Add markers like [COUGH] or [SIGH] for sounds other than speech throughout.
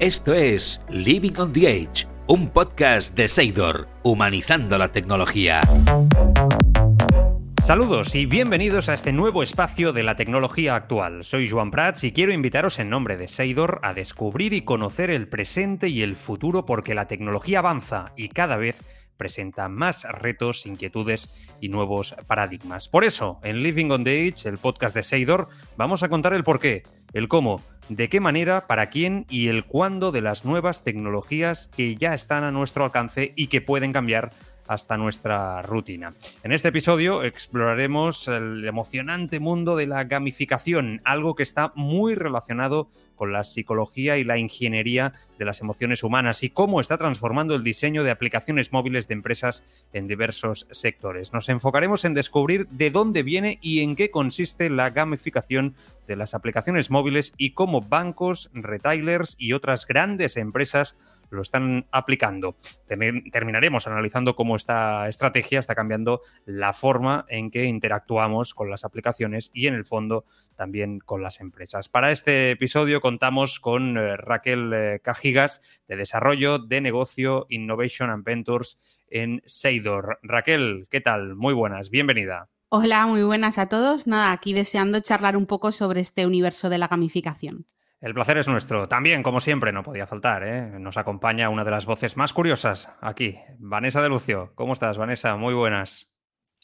Esto es Living on the Edge, un podcast de Seidor, humanizando la tecnología. Saludos y bienvenidos a este nuevo espacio de la tecnología actual. Soy Joan Prats y quiero invitaros en nombre de Seidor a descubrir y conocer el presente y el futuro porque la tecnología avanza y cada vez presenta más retos, inquietudes y nuevos paradigmas. Por eso, en Living on the Edge, el podcast de Seidor, vamos a contar el por qué, el cómo, de qué manera, para quién y el cuándo de las nuevas tecnologías que ya están a nuestro alcance y que pueden cambiar hasta nuestra rutina. En este episodio exploraremos el emocionante mundo de la gamificación, algo que está muy relacionado con la psicología y la ingeniería de las emociones humanas y cómo está transformando el diseño de aplicaciones móviles de empresas en diversos sectores. Nos enfocaremos en descubrir de dónde viene y en qué consiste la gamificación de las aplicaciones móviles y cómo bancos, retailers y otras grandes empresas lo están aplicando. Terminaremos analizando cómo esta estrategia está cambiando la forma en que interactuamos con las aplicaciones y en el fondo también con las empresas. Para este episodio contamos con eh, Raquel eh, Cajigas de Desarrollo de Negocio, Innovation and Ventures en Seidor. Raquel, ¿qué tal? Muy buenas, bienvenida. Hola, muy buenas a todos. Nada, aquí deseando charlar un poco sobre este universo de la gamificación. El placer es nuestro. También, como siempre, no podía faltar. ¿eh? Nos acompaña una de las voces más curiosas aquí, Vanessa de Lucio. ¿Cómo estás, Vanessa? Muy buenas.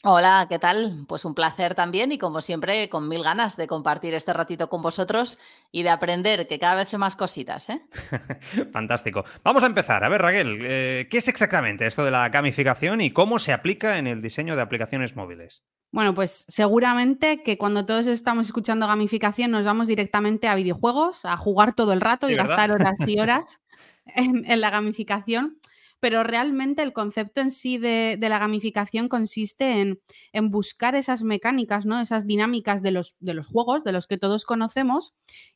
Hola, ¿qué tal? Pues un placer también y como siempre con mil ganas de compartir este ratito con vosotros y de aprender que cada vez son más cositas. ¿eh? [LAUGHS] Fantástico. Vamos a empezar. A ver, Raquel, eh, ¿qué es exactamente esto de la gamificación y cómo se aplica en el diseño de aplicaciones móviles? Bueno, pues seguramente que cuando todos estamos escuchando gamificación nos vamos directamente a videojuegos, a jugar todo el rato y gastar horas y [LAUGHS] horas en, la gamificación pero realmente el concepto en sí de, la gamificación consiste en, buscar esas mecánicas, ¿no? esas dinámicas de los, de los, juegos, de los que todos conocemos,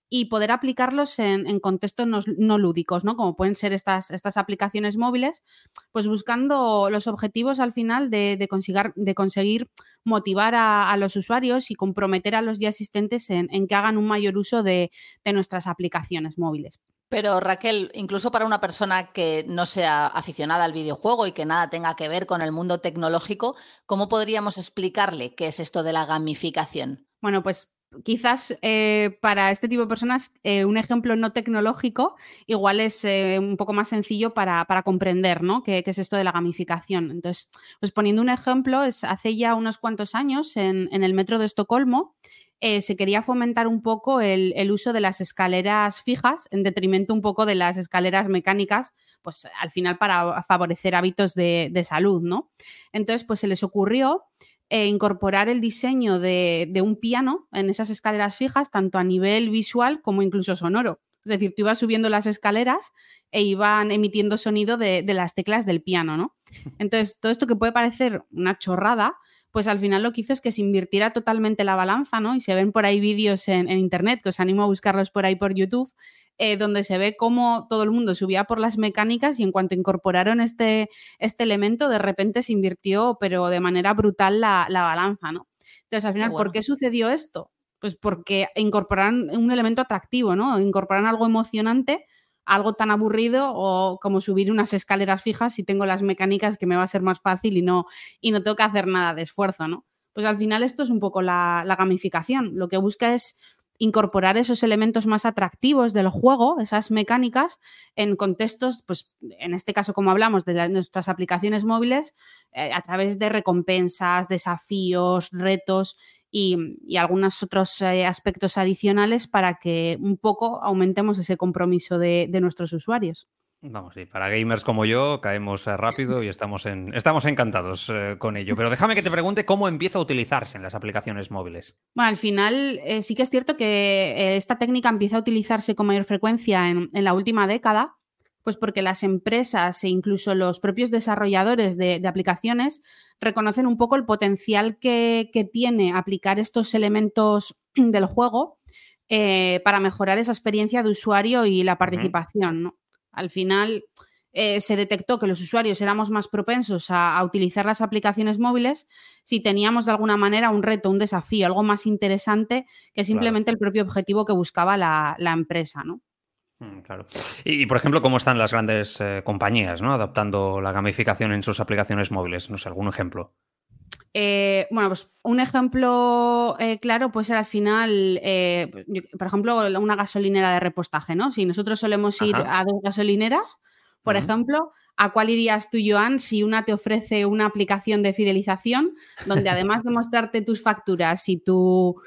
y poder aplicarlos en, contextos no, lúdicos, ¿no? como pueden ser estas, estas aplicaciones móviles, pues buscando los objetivos al final de, conseguir, de conseguir motivar a, los usuarios y comprometer a los ya asistentes en, que hagan un mayor uso de nuestras aplicaciones móviles. Pero Raquel, incluso para una persona que no sea aficionada al videojuego y que nada tenga que ver con el mundo tecnológico, ¿cómo podríamos explicarle qué es esto de la gamificación? Bueno, pues quizás eh, para este tipo de personas eh, un ejemplo no tecnológico igual es eh, un poco más sencillo para, comprender ¿no? ¿Qué, es esto de la gamificación. Entonces, pues poniendo un ejemplo, es hace ya unos cuantos años en el metro de Estocolmo eh, se quería fomentar un poco el, uso de las escaleras fijas en detrimento un poco de las escaleras mecánicas, pues al final para favorecer hábitos de, salud, ¿no? Entonces, pues se les ocurrió eh, incorporar el diseño de, un piano en esas escaleras fijas, tanto a nivel visual como incluso sonoro. Es decir, tú ibas subiendo las escaleras e iban emitiendo sonido de, de las teclas del piano, ¿no? [LAUGHS] Entonces, todo esto que puede parecer una chorrada, pues al final lo que hizo es que se invirtiera totalmente la balanza, ¿no? Y se ven por ahí vídeos en, internet, que os animo a buscarlos por ahí por YouTube, eh, donde se ve cómo todo el mundo subía por las mecánicas y en cuanto incorporaron este, este elemento, de repente se invirtió, pero de manera brutal, la, balanza, ¿no? Entonces, al final, ¿por qué sucedió esto? Pues porque incorporaron un elemento atractivo, ¿no? Incorporaron algo emocionante algo tan aburrido o como subir unas escaleras fijas si tengo las mecánicas que me va a ser más fácil y no, y no tengo que hacer nada de esfuerzo, ¿no? Pues al final esto es un poco la, gamificación. Lo que busca es incorporar esos elementos más atractivos del juego, esas mecánicas, en contextos, pues en este caso, como hablamos de nuestras aplicaciones móviles, eh, a través de recompensas, desafíos, retos y, algunos otros eh, aspectos adicionales para que un poco aumentemos ese compromiso de, nuestros usuarios. Vamos, sí, para gamers como yo caemos eh, rápido y estamos, en, estamos encantados eh, con ello. Pero déjame que te pregunte cómo empieza a utilizarse en las aplicaciones móviles. Bueno, al final sí que es cierto que esta técnica empieza a utilizarse con mayor frecuencia en, en la última década, pues porque las empresas e incluso los propios desarrolladores de, aplicaciones reconocen un poco el potencial que, tiene aplicar estos elementos del juego eh, para mejorar esa experiencia de usuario y la participación. Al final eh, se detectó que los usuarios éramos más propensos a, utilizar las aplicaciones móviles si teníamos de alguna manera un reto, un desafío, algo más interesante que simplemente el propio objetivo que buscaba la, la empresa. ¿no? Mm, claro. Y, por ejemplo, ¿cómo están las grandes eh, compañías ¿no? adaptando la gamificación en sus aplicaciones móviles? No sé, algún ejemplo. Eh, bueno, pues un ejemplo eh, claro puede ser al final, por ejemplo, una gasolinera de repostaje, ¿no? Si nosotros solemos ir a dos gasolineras, por ejemplo, ¿a cuál irías tú, Joan, si una te ofrece una aplicación de fidelización donde además de mostrarte tus facturas y tu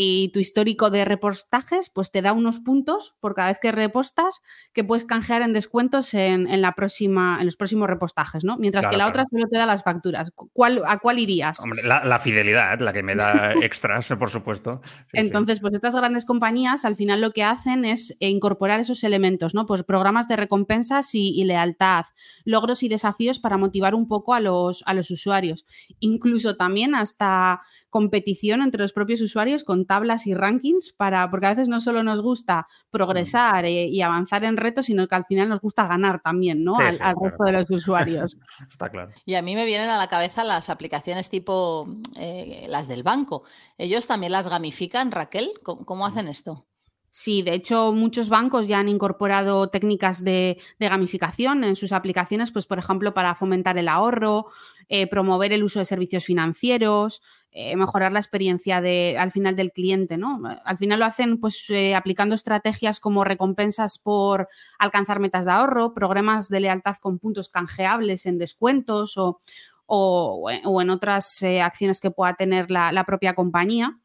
y tu histórico de repostajes, pues te da unos puntos por cada vez que repostas que puedes canjear en descuentos en, la próxima, en los próximos repostajes, ¿no? Mientras que la otra solo te da las facturas. ¿Cuál, ¿A cuál irías? Hombre, la, fidelidad, la que me da [LAUGHS] extras, por supuesto. Entonces, pues estas grandes compañías al final lo que hacen es incorporar esos elementos, ¿no? Pues programas de recompensas y, lealtad, logros y desafíos para motivar un poco a los, a los usuarios. Incluso también hasta competición entre los propios usuarios con tablas y rankings para, porque a veces no solo nos gusta progresar eh, y avanzar en retos, sino que al final nos gusta ganar también, ¿no? al, resto de los usuarios. [LAUGHS] Está claro. Y a mí me vienen a la cabeza las aplicaciones tipo eh, las del banco. ¿Ellos también las gamifican, Raquel? ¿Cómo, hacen esto? Sí, de hecho, muchos bancos ya han incorporado técnicas de, gamificación en sus aplicaciones, pues, por ejemplo, para fomentar el ahorro, eh, promover el uso de servicios financieros, eh, mejorar la experiencia de, al final del cliente, ¿no? Al final lo hacen pues eh, aplicando estrategias como recompensas por alcanzar metas de ahorro, programas de lealtad con puntos canjeables en descuentos o, en otras eh, acciones que pueda tener la, propia compañía.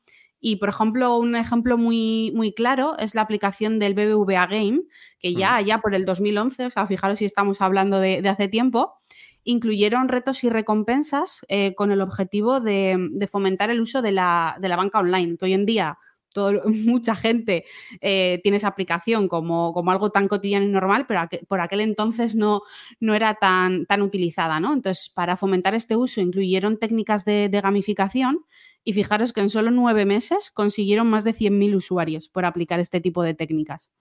Y, por ejemplo, un ejemplo muy, muy claro es la aplicación del BBVA Game, que ya, ya por el 2011, o sea, fijaros si estamos hablando de, de hace tiempo, incluyeron retos y recompensas eh, con el objetivo de, fomentar el uso de la, banca online, que hoy en día [LAUGHS] mucha gente eh, tiene esa aplicación como, como, algo tan cotidiano y normal, pero por aquel entonces no, no era tan, tan, utilizada, ¿no? Entonces, para fomentar este uso, incluyeron técnicas de, de gamificación y fijaros que en solo nueve meses consiguieron más de 100.000 usuarios por aplicar este tipo de técnicas.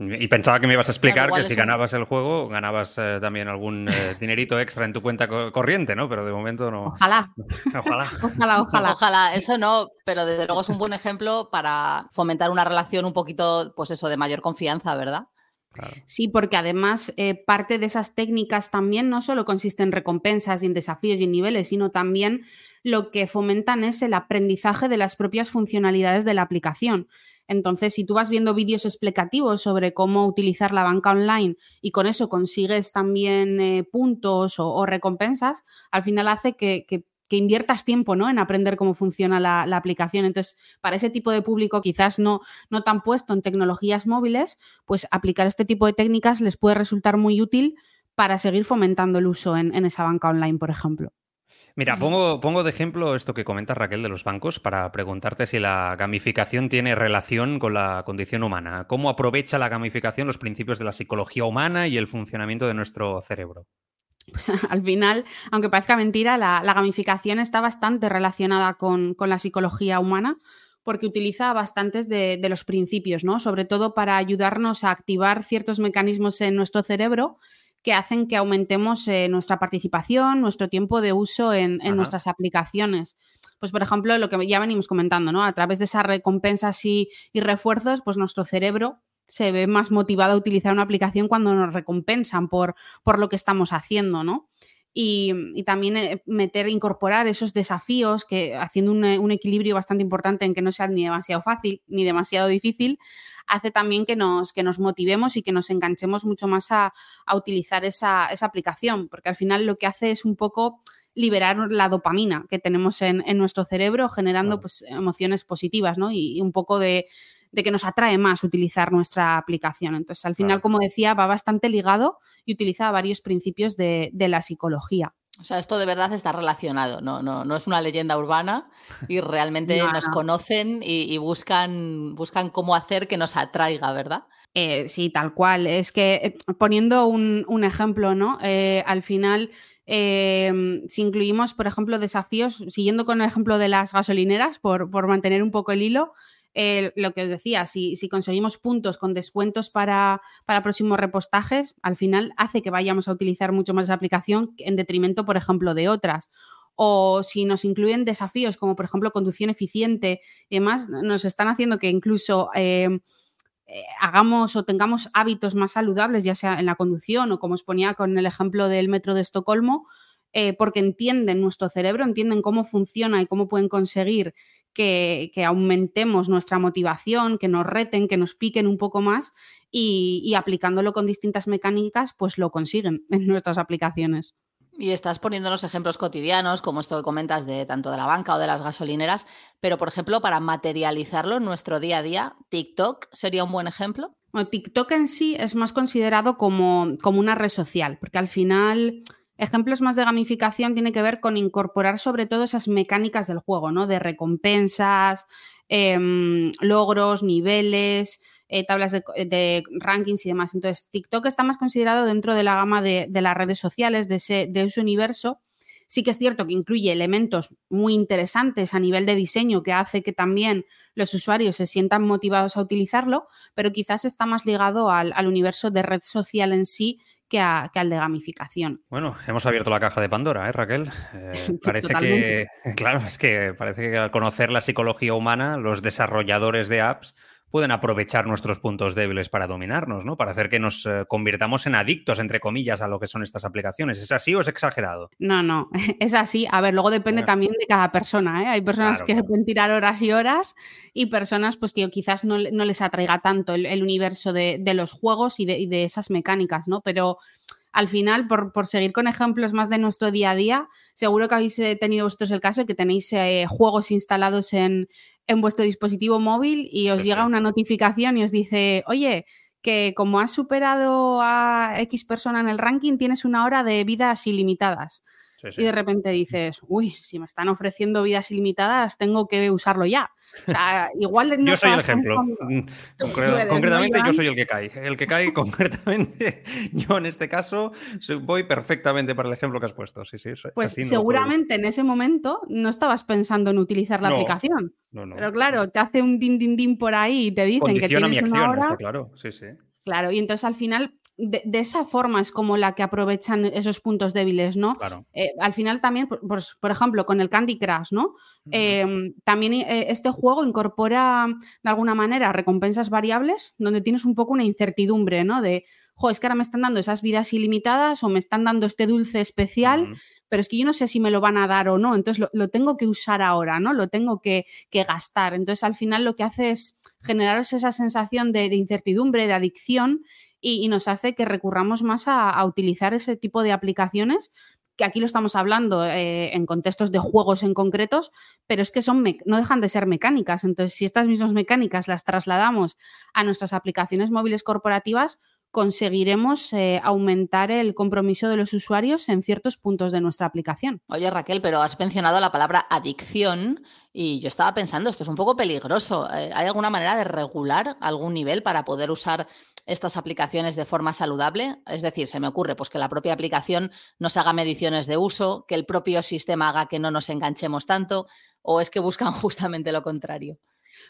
Y pensaba que me ibas a explicar que si ganabas el juego, ganabas eh, también algún eh, [LAUGHS] dinerito extra en tu cuenta corriente, ¿no? Pero de momento no. Ojalá. [LAUGHS] ojalá. [LAUGHS] ojalá, ojalá. Ojalá, eso no, pero desde luego es un buen ejemplo para fomentar una relación un poquito, pues eso, de mayor confianza, ¿verdad? Sí, porque además eh, parte de esas técnicas también no solo consiste en recompensas y en desafíos y en niveles, sino también lo que fomentan es el aprendizaje de las propias funcionalidades de la aplicación. Entonces, si tú vas viendo vídeos explicativos sobre cómo utilizar la banca online y con eso consigues también eh, puntos o, recompensas, al final hace que, inviertas tiempo ¿no? en aprender cómo funciona la, aplicación. Entonces, para ese tipo de público quizás no, no tan puesto en tecnologías móviles, pues aplicar este tipo de técnicas les puede resultar muy útil para seguir fomentando el uso en esa banca online, por ejemplo. Mira, pongo, pongo de ejemplo esto que comenta Raquel de los bancos para preguntarte si la gamificación tiene relación con la condición humana. ¿Cómo aprovecha la gamificación los principios de la psicología humana y el funcionamiento de nuestro cerebro? Pues [LAUGHS] al final, aunque parezca mentira, la, gamificación está bastante relacionada con, la psicología humana porque utiliza bastantes de, de, los principios, ¿no? Sobre todo para ayudarnos a activar ciertos mecanismos en nuestro cerebro que hacen que aumentemos eh, nuestra participación, nuestro tiempo de uso en, nuestras aplicaciones. Pues, por ejemplo, lo que ya venimos comentando, ¿no? A través de esas recompensas y, refuerzos, pues nuestro cerebro se ve más motivado a utilizar una aplicación cuando nos recompensan por, por lo que estamos haciendo, ¿no? Y, también eh, meter, incorporar esos desafíos que haciendo un, un, equilibrio bastante importante en que no sea ni demasiado fácil ni demasiado difícil, hace también que nos, que nos motivemos y que nos enganchemos mucho más a, utilizar esa, aplicación, porque al final lo que hace es un poco liberar la dopamina que tenemos en, nuestro cerebro, generando pues, emociones positivas, ¿no? Y, un poco de, que nos atrae más utilizar nuestra aplicación. Entonces, al final, como decía, va bastante ligado y utiliza varios principios de la psicología. O sea, esto de verdad está relacionado, no, no, no es una leyenda urbana y realmente [LAUGHS] nos conocen y, buscan, buscan cómo hacer que nos atraiga, ¿verdad? Eh, sí, tal cual. Es que eh, poniendo un, ejemplo, ¿no? Eh, al final, si incluimos, por ejemplo, desafíos, siguiendo con el ejemplo de las gasolineras, por, por mantener un poco el hilo, lo que os decía, si, conseguimos puntos con descuentos para, próximos repostajes, al final hace que vayamos a utilizar mucho más esa aplicación en detrimento, por ejemplo, de otras. O si nos incluyen desafíos como, por ejemplo, conducción eficiente y demás, nos están haciendo que incluso... Eh, eh, hagamos o tengamos hábitos más saludables, ya sea en la conducción o como os ponía con el ejemplo del metro de Estocolmo, eh, porque entienden nuestro cerebro, entienden cómo funciona y cómo pueden conseguir que, aumentemos nuestra motivación, que nos reten, que nos piquen un poco más y, aplicándolo con distintas mecánicas, pues lo consiguen [LAUGHS] en nuestras aplicaciones. Y estás poniéndonos ejemplos cotidianos, como esto que comentas de tanto de la banca o de las gasolineras, pero por ejemplo, para materializarlo en nuestro día a día, TikTok sería un buen ejemplo. Bueno, TikTok en sí es más considerado como, como una red social, porque al final Ejemplos más de gamificación tiene que ver con incorporar sobre todo esas mecánicas del juego, ¿no? De recompensas, em, logros, niveles, eh, tablas de, rankings y demás. Entonces, TikTok está más considerado dentro de la gama de, las redes sociales, de ese, universo. Sí que es cierto que incluye elementos muy interesantes a nivel de diseño que hace que también los usuarios se sientan motivados a utilizarlo, pero quizás está más ligado al universo de red social en sí que, al de gamificación. Bueno, hemos abierto la caja de Pandora, ¿eh, Raquel? [LAUGHS] Eh, parece que, [LAUGHS] claro, es que parece que al conocer la psicología humana, los desarrolladores de apps pueden aprovechar nuestros puntos débiles para dominarnos, ¿no? Para hacer que nos eh, convirtamos en adictos, entre comillas, a lo que son estas aplicaciones. ¿Es así o es exagerado? No, no, [LAUGHS] es así. A ver, luego depende también de cada persona, ¿eh? Hay personas que se pueden tirar horas y horas y personas pues que quizás no, les atraiga tanto el, universo de, los juegos y de, esas mecánicas, ¿no? Pero al final, por, seguir con ejemplos más de nuestro día a día, seguro que habéis eh, tenido vosotros el caso de que tenéis juegos instalados en, en vuestro dispositivo móvil y os llega una notificación y os dice, oye, que como has superado a X persona en el ranking, tienes una hora de vidas ilimitadas. Y de repente dices, uy, si me están ofreciendo vidas ilimitadas, tengo que usarlo ya. [LAUGHS] igual yo soy el ejemplo. Mm, concretamente, yo soy el que cae. El que cae [LAUGHS] concretamente, yo en este caso voy perfectamente para el ejemplo que has puesto. Sí, sí, pues seguramente en ese momento no estabas pensando en utilizar la aplicación. Pero claro, te hace un din din din por ahí y te dicen que tienes mi acción, una hora. claro, sí, sí. Claro, y entonces al final de, esa forma es como la que aprovechan esos puntos débiles, ¿no? Eh, al final también, por, ejemplo, con el Candy Crush, ¿no? Em, también eh, este juego incorpora de alguna manera recompensas variables donde tienes un poco una incertidumbre, ¿no? De, jo, es que ahora me están dando esas vidas ilimitadas o me están dando este dulce especial. Pero es que yo no sé si me lo van a dar o no, entonces lo, tengo que usar ahora, ¿no? Lo tengo que, gastar. Entonces, al final lo que hace es generaros esa sensación de incertidumbre, de adicción, y, nos hace que recurramos más a, utilizar ese tipo de aplicaciones que aquí lo estamos hablando eh, en contextos de juegos en concretos, pero es que son no dejan de ser mecánicas. Entonces, si estas mismas mecánicas las trasladamos a nuestras aplicaciones móviles corporativas, conseguiremos eh, aumentar el compromiso de los usuarios en ciertos puntos de nuestra aplicación. Oye Raquel, pero has mencionado la palabra adicción y yo estaba pensando, esto es un poco peligroso. Eh, ¿Hay alguna manera de regular algún nivel para poder usar estas aplicaciones de forma saludable? Es decir, se me ocurre pues que la propia aplicación nos haga mediciones de uso, que el propio sistema haga que no nos enganchemos tanto, o es que buscan [LAUGHS] justamente lo contrario.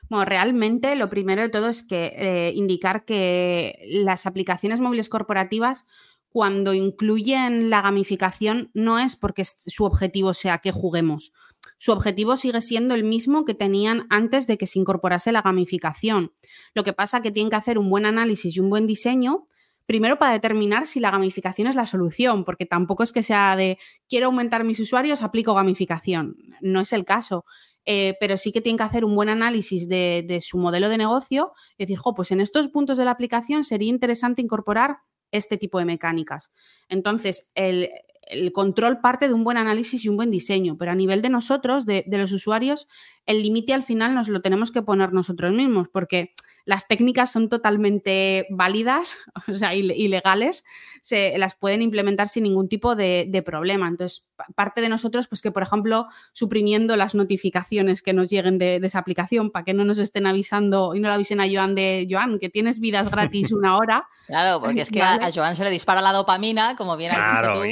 Bueno, realmente lo primero de todo es que eh, indicar que las aplicaciones móviles corporativas cuando incluyen la gamificación no es porque su objetivo sea que juguemos su objetivo sigue siendo el mismo que tenían antes de que se incorporase la gamificación. Lo que pasa que tienen que hacer un buen análisis y un buen diseño, primero para determinar si la gamificación es la solución, porque tampoco es que sea de quiero aumentar mis usuarios, aplico gamificación. No es el caso. Eh, pero sí que tienen que hacer un buen análisis de, de su modelo de negocio y decir, jo, pues en estos puntos de la aplicación sería interesante incorporar este tipo de mecánicas. Entonces, el, el control parte de un buen análisis y un buen diseño, pero a nivel de nosotros, de, los usuarios, el límite al final nos lo tenemos que poner nosotros mismos, porque las técnicas son totalmente válidas, [LAUGHS] o sea, ilegales, se las pueden implementar sin ningún tipo de, problema. Entonces, parte de nosotros, pues que, por ejemplo, suprimiendo las notificaciones que nos lleguen de, esa aplicación para que no nos estén avisando y no le avisen a Joan de Joan, que tienes vidas gratis una hora. [LAUGHS] Claro, porque es que a, Joan se le dispara la dopamina, como bien has dicho tú,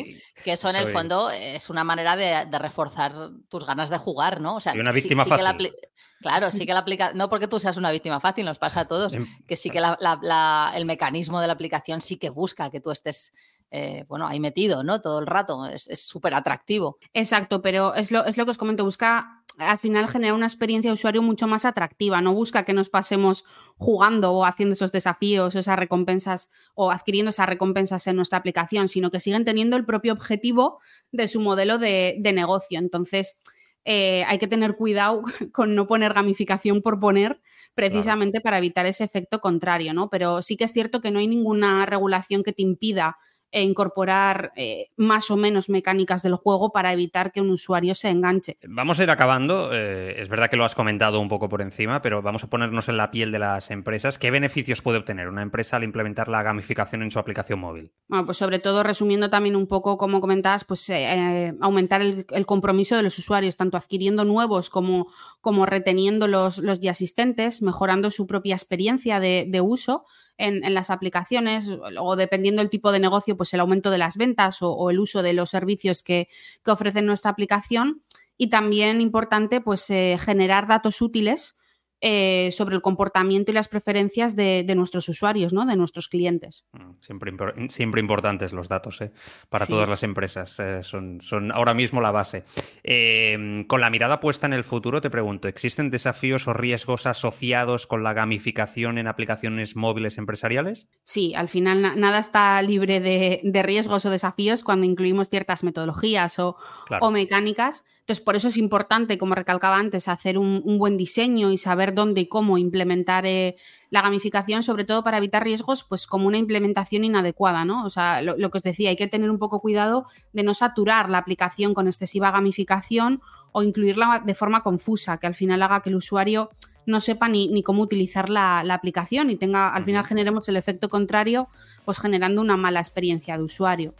que eso en el fondo es una manera de, reforzar tus ganas de jugar, ¿no? O sea, una víctima fácil. Claro, sí que la aplicación, no porque tú seas una víctima fácil, nos pasa a todos, em, que sí que la, el mecanismo de la aplicación sí que busca que tú estés, eh, bueno, ahí metido, ¿no? Todo el rato, es súper atractivo. Exacto, pero es lo, es lo que os comento, busca al final genera una experiencia de usuario mucho más atractiva, no busca que nos pasemos jugando o haciendo esos desafíos, esas recompensas o adquiriendo esas recompensas en nuestra aplicación, sino que siguen teniendo el propio objetivo de su modelo de, negocio. Entonces, eh, hay que tener cuidado [LAUGHS] con no poner gamificación por poner, precisamente para evitar ese efecto contrario, ¿no? Pero sí que es cierto que no hay ninguna regulación que te impida e incorporar eh, más o menos mecánicas del juego para evitar que un usuario se enganche. Vamos a ir acabando. Eh, es verdad que lo has comentado un poco por encima, pero vamos a ponernos en la piel de las empresas. ¿Qué beneficios puede obtener una empresa al implementar la gamificación en su aplicación móvil? Bueno, pues sobre todo resumiendo también un poco, como comentabas, pues eh, aumentar el, compromiso de los usuarios, tanto adquiriendo nuevos como, como reteniendo los, los ya existentes, mejorando su propia experiencia de, de uso en, las aplicaciones o dependiendo del tipo de negocio, pues el aumento de las ventas o, el uso de los servicios que, que, ofrece nuestra aplicación. Y también importante, pues eh, generar datos útiles eh, sobre el comportamiento y las preferencias de, nuestros usuarios, ¿no? de nuestros clientes. Mm, siempre, siempre importantes los datos ¿eh? para todas las empresas, eh, son, son, ahora mismo la base. Em, con la mirada puesta en el futuro, te pregunto, ¿existen desafíos o riesgos asociados con la gamificación en aplicaciones móviles empresariales? Sí, al final nada está libre de, riesgos o desafíos cuando incluimos ciertas metodologías o, o mecánicas. Entonces, por eso es importante, como recalcaba antes, hacer un, buen diseño y saber dónde y cómo implementar eh, la gamificación, sobre todo para evitar riesgos, pues como una implementación inadecuada, ¿no? O sea, lo, que os decía, hay que tener un poco cuidado de no saturar la aplicación con excesiva gamificación o incluirla de forma confusa, que al final haga que el usuario no sepa ni, cómo utilizar la, aplicación y tenga, al final generemos el efecto contrario, pues generando una mala experiencia de usuario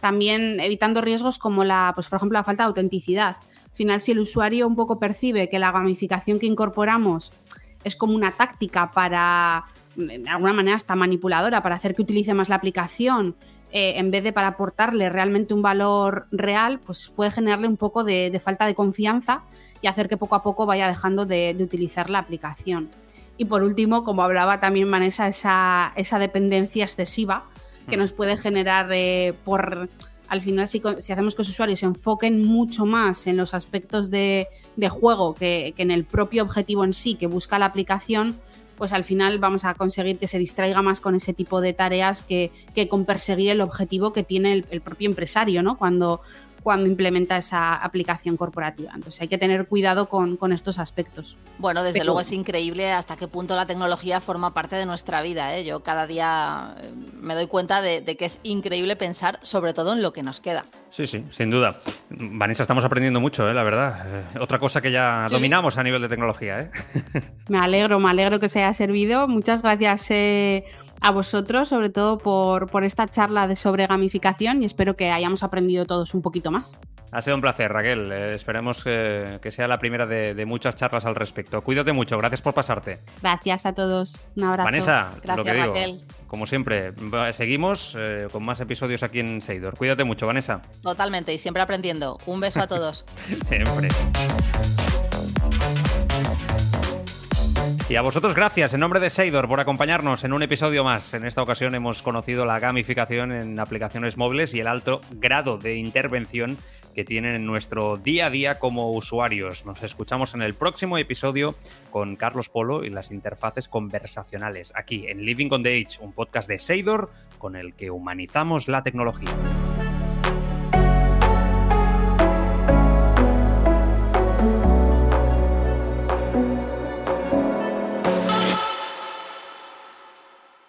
también evitando riesgos como la, pues por ejemplo, la falta de autenticidad. Al final, si el usuario un poco percibe que la gamificación que incorporamos es como una táctica para, de alguna manera, hasta manipuladora, para hacer que utilice más la aplicación, eh, en vez de para aportarle realmente un valor real, pues puede generarle un poco de, falta de confianza y hacer que poco a poco vaya dejando de, utilizar la aplicación. Y por último, como hablaba también Vanessa, esa, esa dependencia excesiva que nos puede generar eh, por al final si, hacemos que los usuarios se enfoquen mucho más en los aspectos de, juego que, en el propio objetivo en sí que busca la aplicación, pues al final vamos a conseguir que se distraiga más con ese tipo de tareas que, con perseguir el objetivo que tiene el, el propio empresario, ¿no? Cuando, cuando implementa esa aplicación corporativa. Entonces hay que tener cuidado con, estos aspectos. Bueno, desde luego es increíble hasta qué punto la tecnología forma parte de nuestra vida. ¿eh? Yo cada día eh, me doy cuenta de, que es increíble pensar sobre todo en lo que nos queda. Sí, sí, sin duda. Vanessa, estamos aprendiendo mucho, ¿eh? la verdad. otra cosa que ya dominamos a nivel de tecnología. [LAUGHS] Me alegro, me alegro que se haya servido. Muchas gracias a vosotros, sobre todo por, por esta charla de sobre gamificación y espero que hayamos aprendido todos un poquito más. Ha sido un placer, Raquel. Eh, esperemos que, sea la primera de, muchas charlas al respecto. Cuídate mucho, gracias por pasarte. Gracias a todos. Un abrazo. Vanessa, lo que digo, como siempre, seguimos eh, con más episodios aquí en Seidor. Cuídate mucho, Vanessa. Totalmente, y siempre aprendiendo. Un beso a todos. [LAUGHS] siempre. Y a vosotros gracias en nombre de Seidor por acompañarnos en un episodio más. En esta ocasión hemos conocido la gamificación en aplicaciones móviles y el alto grado de intervención que tienen en nuestro día a día como usuarios. Nos escuchamos en el próximo episodio con Carlos Polo y las interfaces conversacionales aquí en Living on the Edge, un podcast de Seidor con el que humanizamos la tecnología.